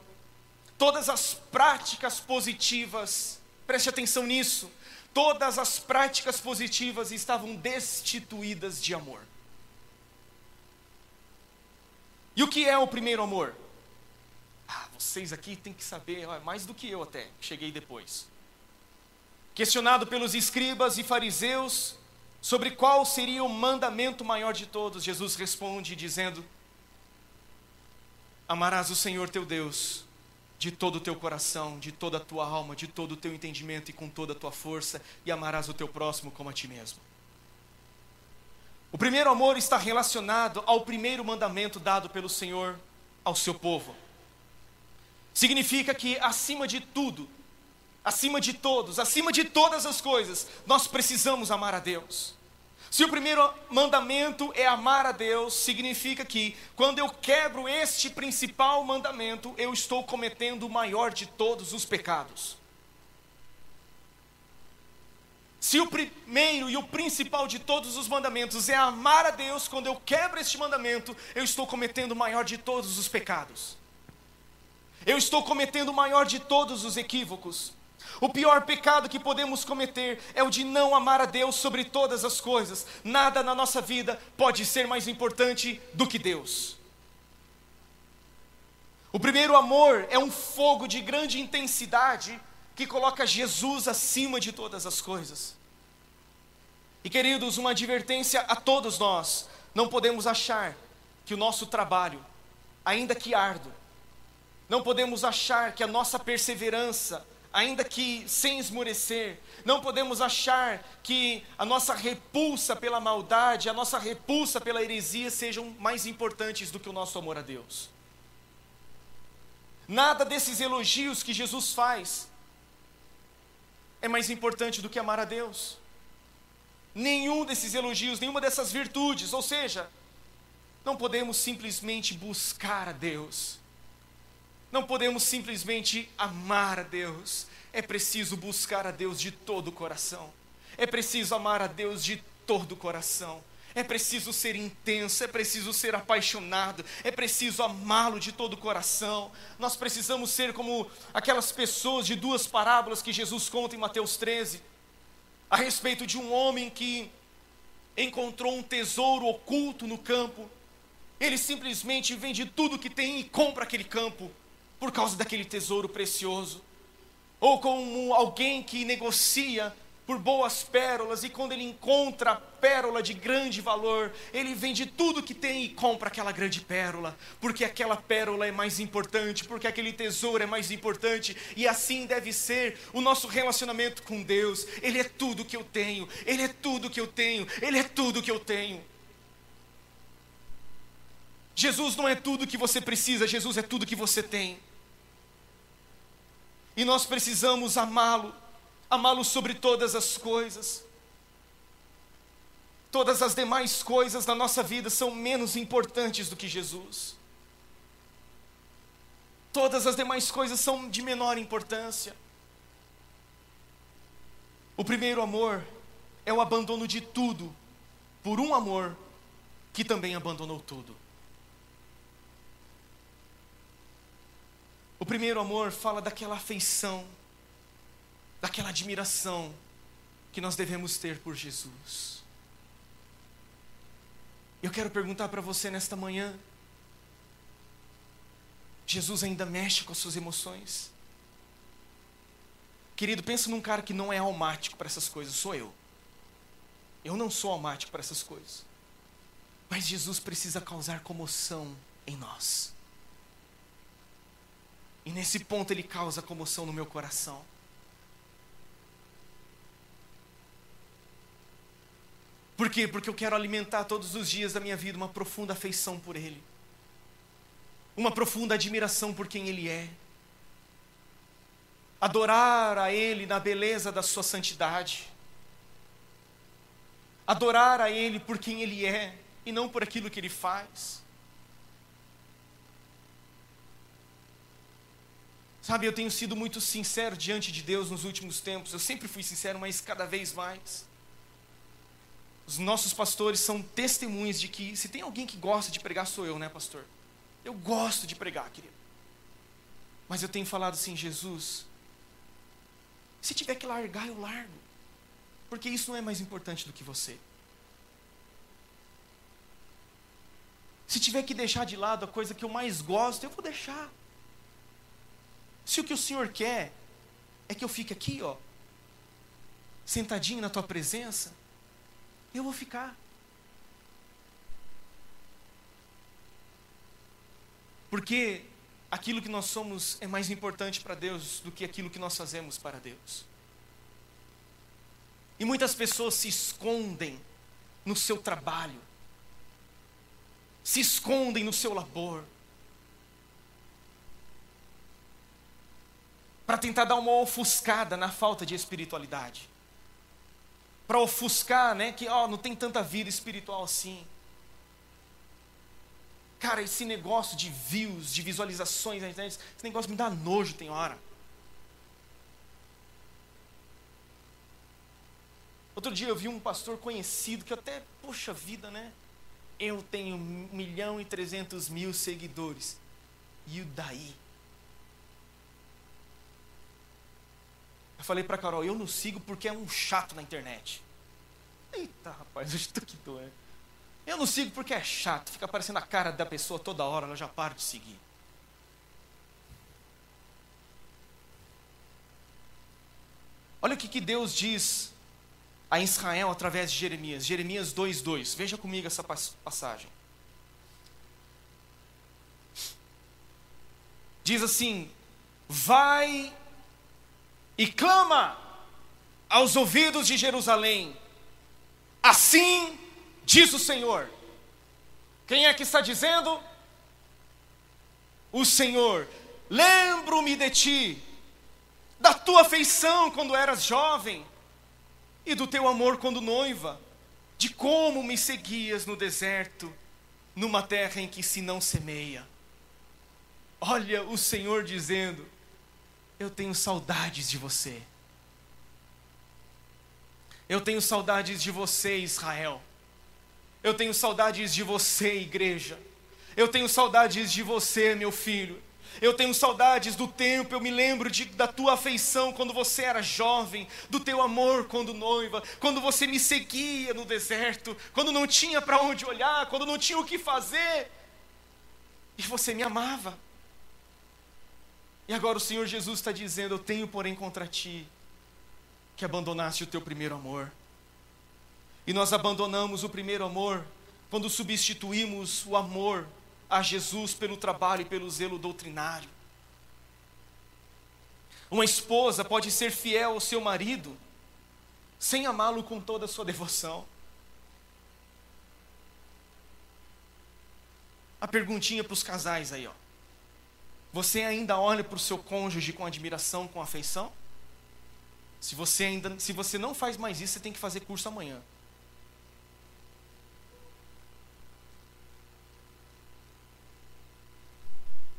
Todas as práticas positivas, preste atenção nisso, todas as práticas positivas estavam destituídas de amor. E o que é o primeiro amor? Ah, vocês aqui têm que saber, mais do que eu até, cheguei depois. Questionado pelos escribas e fariseus, sobre qual seria o mandamento maior de todos, Jesus responde dizendo: Amarás o Senhor teu Deus de todo o teu coração, de toda a tua alma, de todo o teu entendimento e com toda a tua força, e amarás o teu próximo como a ti mesmo. O primeiro amor está relacionado ao primeiro mandamento dado pelo Senhor ao seu povo. Significa que, acima de tudo, acima de todos, acima de todas as coisas, nós precisamos amar a Deus. Se o primeiro mandamento é amar a Deus, significa que quando eu quebro este principal mandamento, eu estou cometendo o maior de todos os pecados. Se o primeiro e o principal de todos os mandamentos é amar a Deus, quando eu quebro este mandamento, eu estou cometendo o maior de todos os pecados. Eu estou cometendo o maior de todos os equívocos. O pior pecado que podemos cometer é o de não amar a Deus sobre todas as coisas. Nada na nossa vida pode ser mais importante do que Deus. O primeiro amor é um fogo de grande intensidade que coloca Jesus acima de todas as coisas. E queridos, uma advertência a todos nós: não podemos achar que o nosso trabalho, ainda que árduo, não podemos achar que a nossa perseverança, ainda que sem esmorecer. Não podemos achar que a nossa repulsa pela maldade, a nossa repulsa pela heresia sejam mais importantes do que o nosso amor a Deus. Nada desses elogios que Jesus faz é mais importante do que amar a Deus. Nenhum desses elogios, nenhuma dessas virtudes, ou seja, não podemos simplesmente buscar a Deus não podemos simplesmente amar a Deus, é preciso buscar a Deus de todo o coração, é preciso amar a Deus de todo o coração, é preciso ser intenso, é preciso ser apaixonado, é preciso amá-lo de todo o coração. Nós precisamos ser como aquelas pessoas de duas parábolas que Jesus conta em Mateus 13, a respeito de um homem que encontrou um tesouro oculto no campo. Ele simplesmente vende tudo que tem e compra aquele campo por causa daquele tesouro precioso. Ou como alguém que negocia por boas pérolas e quando ele encontra a pérola de grande valor, ele vende tudo que tem e compra aquela grande pérola, porque aquela pérola é mais importante, porque aquele tesouro é mais importante, e assim deve ser o nosso relacionamento com Deus. Ele é tudo que eu tenho, ele é tudo que eu tenho, ele é tudo que eu tenho. Jesus não é tudo que você precisa, Jesus é tudo que você tem. E nós precisamos amá-lo, amá-lo sobre todas as coisas. Todas as demais coisas na nossa vida são menos importantes do que Jesus. Todas as demais coisas são de menor importância. O primeiro amor é o abandono de tudo por um amor que também abandonou tudo. O primeiro amor fala daquela afeição, daquela admiração que nós devemos ter por Jesus. Eu quero perguntar para você nesta manhã: Jesus ainda mexe com as suas emoções? Querido, pensa num cara que não é almático para essas coisas, sou eu. Eu não sou almático para essas coisas. Mas Jesus precisa causar comoção em nós. E nesse ponto ele causa comoção no meu coração. Por quê? Porque eu quero alimentar todos os dias da minha vida uma profunda afeição por Ele, uma profunda admiração por quem Ele é, adorar a Ele na beleza da Sua santidade, adorar a Ele por quem Ele é e não por aquilo que Ele faz. Sabe, eu tenho sido muito sincero diante de Deus nos últimos tempos. Eu sempre fui sincero, mas cada vez mais. Os nossos pastores são testemunhas de que se tem alguém que gosta de pregar sou eu, né, pastor? Eu gosto de pregar, querido. Mas eu tenho falado assim, Jesus, se tiver que largar, eu largo. Porque isso não é mais importante do que você. Se tiver que deixar de lado a coisa que eu mais gosto, eu vou deixar. Se o que o Senhor quer é que eu fique aqui, ó, sentadinho na tua presença, eu vou ficar. Porque aquilo que nós somos é mais importante para Deus do que aquilo que nós fazemos para Deus. E muitas pessoas se escondem no seu trabalho, se escondem no seu labor, para tentar dar uma ofuscada na falta de espiritualidade. Para ofuscar, né, que ó, não tem tanta vida espiritual assim. Cara, esse negócio de views, de visualizações na internet, esse negócio me dá nojo, tem hora. Outro dia eu vi um pastor conhecido que até, poxa vida, né? Eu tenho um milhão e trezentos mil seguidores. E o daí? Eu falei para Carol, eu não sigo porque é um chato na internet. Eita, rapaz, [LAUGHS] eu estou que doendo. Eu não sigo porque é chato, fica aparecendo a cara da pessoa toda hora, ela já para de seguir. Olha o que, que Deus diz a Israel através de Jeremias. Jeremias 2,2. Veja comigo essa passagem. Diz assim: Vai e clama aos ouvidos de Jerusalém: Assim diz o Senhor. Quem é que está dizendo? O Senhor. Lembro-me de ti, da tua afeição quando eras jovem, e do teu amor quando noiva, de como me seguias no deserto, numa terra em que se não semeia. Olha o Senhor dizendo: Eu tenho saudades de você. Eu tenho saudades de você, Israel. Eu tenho saudades de você, igreja. Eu tenho saudades de você, meu filho. Eu tenho saudades do tempo, eu me lembro de, da tua afeição quando você era jovem, do teu amor quando noiva, quando você me seguia no deserto, quando não tinha para onde olhar, quando não tinha o que fazer, e você me amava. E agora o Senhor Jesus está dizendo: Eu tenho, porém, contra ti que abandonaste o teu primeiro amor. E nós abandonamos o primeiro amor quando substituímos o amor a Jesus pelo trabalho e pelo zelo doutrinário. Uma esposa pode ser fiel ao seu marido sem amá-lo com toda a sua devoção. A perguntinha para os casais aí, ó. Você ainda olha para o seu cônjuge com admiração, com afeição? Se você ainda, se você não faz mais isso, você tem que fazer curso amanhã.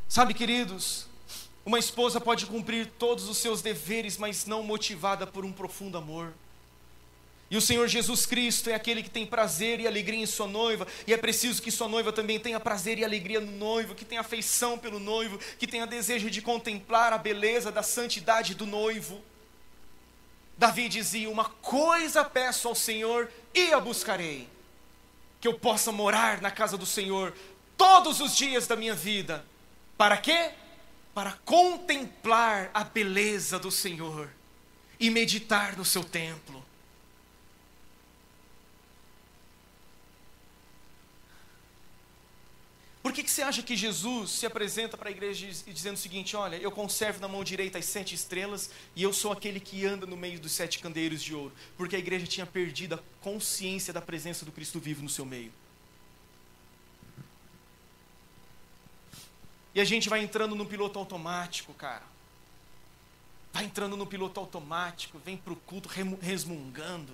Sabe, queridos, uma esposa pode cumprir todos os seus deveres, mas não motivada por um profundo amor. E o Senhor Jesus Cristo é aquele que tem prazer e alegria em sua noiva, e é preciso que sua noiva também tenha prazer e alegria no noivo, que tenha afeição pelo noivo, que tenha desejo de contemplar a beleza da santidade do noivo. Davi dizia: Uma coisa peço ao Senhor e a buscarei, que eu possa morar na casa do Senhor todos os dias da minha vida. Para quê? Para contemplar a beleza do Senhor e meditar no seu templo. Por que, que você acha que Jesus se apresenta para a igreja dizendo o seguinte: Olha, eu conservo na mão direita as sete estrelas e eu sou aquele que anda no meio dos sete candeeiros de ouro? Porque a igreja tinha perdido a consciência da presença do Cristo vivo no seu meio. E a gente vai entrando no piloto automático, cara. Vai entrando no piloto automático, vem para o culto resmungando.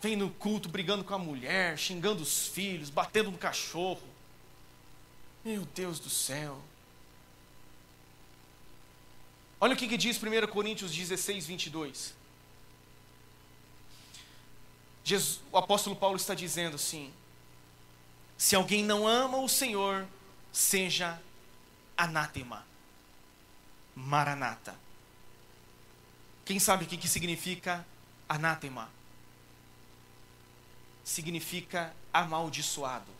Vem no culto brigando com a mulher, xingando os filhos, batendo no cachorro meu Deus do céu. Olha o que, que diz 1 Coríntios 16, 22. Jesus, o apóstolo Paulo está dizendo assim: se alguém não ama o Senhor, seja anátema, maranata. Quem sabe o que, que significa anátema? Significa amaldiçoado.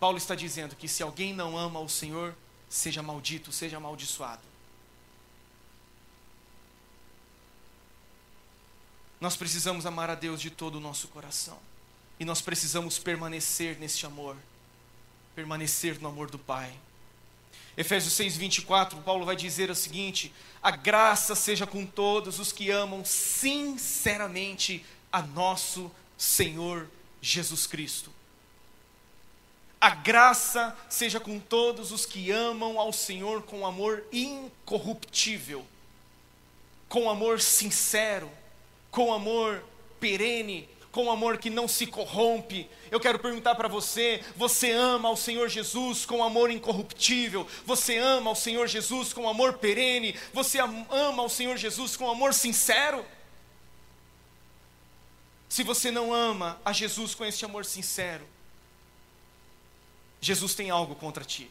Paulo está dizendo que se alguém não ama o Senhor, seja maldito, seja amaldiçoado. Nós precisamos amar a Deus de todo o nosso coração. E nós precisamos permanecer neste amor. Permanecer no amor do Pai. Efésios 6, 24, Paulo vai dizer o seguinte: A graça seja com todos os que amam sinceramente a nosso Senhor Jesus Cristo. A graça seja com todos os que amam ao Senhor com amor incorruptível, com amor sincero, com amor perene, com amor que não se corrompe. Eu quero perguntar para você: você ama ao Senhor Jesus com amor incorruptível? Você ama ao Senhor Jesus com amor perene? Você ama ao Senhor Jesus com amor sincero? Se você não ama a Jesus com esse amor sincero, Jesus tem algo contra ti.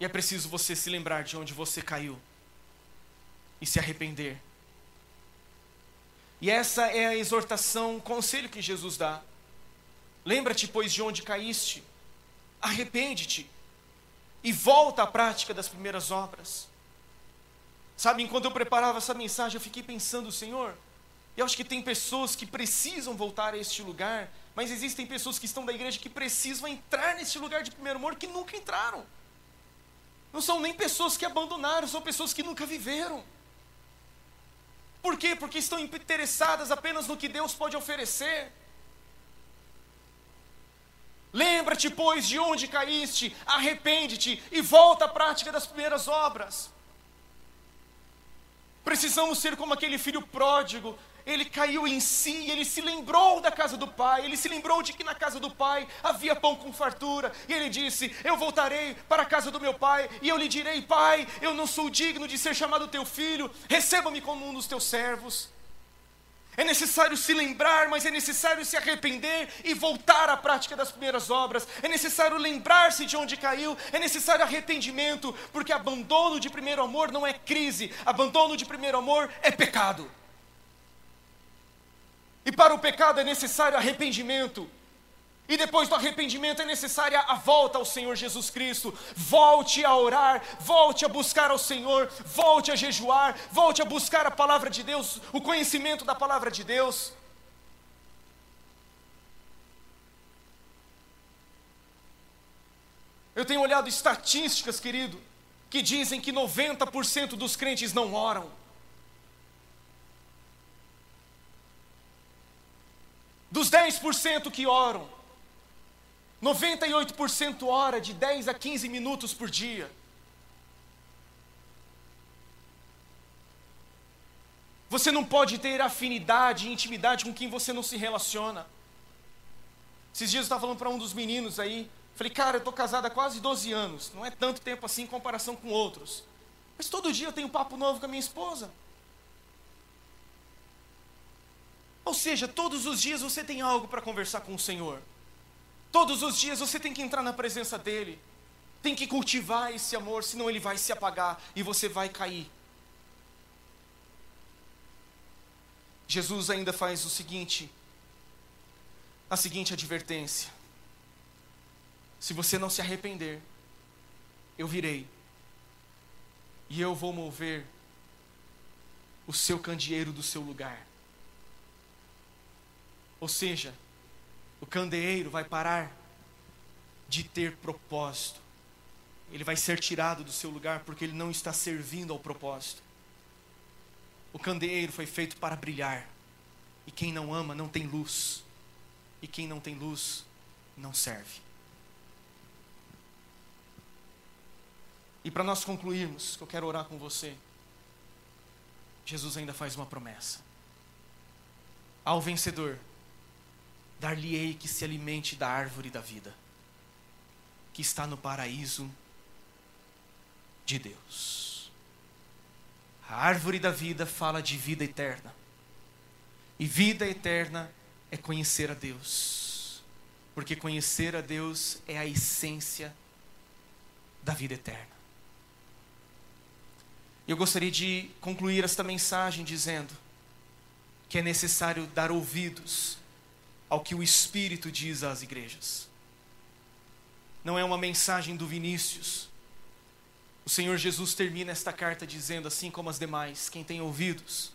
E é preciso você se lembrar de onde você caiu e se arrepender. E essa é a exortação, o conselho que Jesus dá. Lembra-te, pois, de onde caíste, arrepende-te e volta à prática das primeiras obras. Sabe, enquanto eu preparava essa mensagem, eu fiquei pensando, Senhor, eu acho que tem pessoas que precisam voltar a este lugar mas existem pessoas que estão da igreja que precisam entrar nesse lugar de primeiro amor que nunca entraram. não são nem pessoas que abandonaram, são pessoas que nunca viveram. Por quê? Porque estão interessadas apenas no que Deus pode oferecer. Lembra-te, pois, de onde caíste, arrepende-te e volta à prática das primeiras obras. Precisamos ser como aquele filho pródigo. Ele caiu em si, ele se lembrou da casa do pai, ele se lembrou de que na casa do pai havia pão com fartura, e ele disse: Eu voltarei para a casa do meu pai, e eu lhe direi: Pai, eu não sou digno de ser chamado teu filho, receba-me como um dos teus servos. É necessário se lembrar, mas é necessário se arrepender e voltar à prática das primeiras obras. É necessário lembrar-se de onde caiu, é necessário arrependimento, porque abandono de primeiro amor não é crise, abandono de primeiro amor é pecado. E para o pecado é necessário arrependimento. E depois do arrependimento é necessária a volta ao Senhor Jesus Cristo. Volte a orar, volte a buscar ao Senhor, volte a jejuar, volte a buscar a palavra de Deus, o conhecimento da palavra de Deus. Eu tenho olhado estatísticas, querido, que dizem que 90% dos crentes não oram. Dos 10% que oram, 98% ora de 10 a 15 minutos por dia. Você não pode ter afinidade e intimidade com quem você não se relaciona. Esses dias eu estava falando para um dos meninos aí, falei, cara, eu estou casado há quase 12 anos, não é tanto tempo assim em comparação com outros. Mas todo dia eu tenho um papo novo com a minha esposa. Ou seja, todos os dias você tem algo para conversar com o Senhor. Todos os dias você tem que entrar na presença dEle, tem que cultivar esse amor, senão ele vai se apagar e você vai cair. Jesus ainda faz o seguinte, a seguinte advertência: se você não se arrepender, eu virei e eu vou mover o seu candeeiro do seu lugar. Ou seja, o candeeiro vai parar de ter propósito. Ele vai ser tirado do seu lugar porque ele não está servindo ao propósito. O candeeiro foi feito para brilhar. E quem não ama não tem luz. E quem não tem luz não serve. E para nós concluirmos, que eu quero orar com você, Jesus ainda faz uma promessa. Ao vencedor, dar-lhe-ei que se alimente da árvore da vida, que está no paraíso de Deus. A árvore da vida fala de vida eterna. E vida eterna é conhecer a Deus. Porque conhecer a Deus é a essência da vida eterna. Eu gostaria de concluir esta mensagem dizendo que é necessário dar ouvidos ao que o Espírito diz às igrejas. Não é uma mensagem do Vinícius. O Senhor Jesus termina esta carta dizendo, assim como as demais: quem tem ouvidos,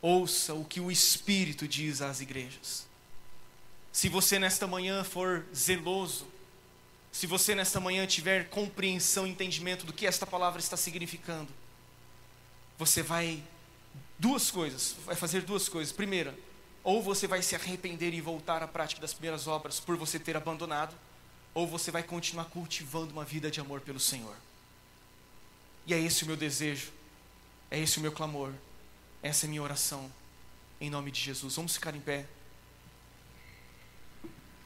ouça o que o Espírito diz às igrejas. Se você nesta manhã for zeloso, se você nesta manhã tiver compreensão e entendimento do que esta palavra está significando, você vai duas coisas, vai fazer duas coisas. Primeira, ou você vai se arrepender e voltar à prática das primeiras obras por você ter abandonado, ou você vai continuar cultivando uma vida de amor pelo Senhor. E é esse o meu desejo, é esse o meu clamor, essa é a minha oração, em nome de Jesus. Vamos ficar em pé.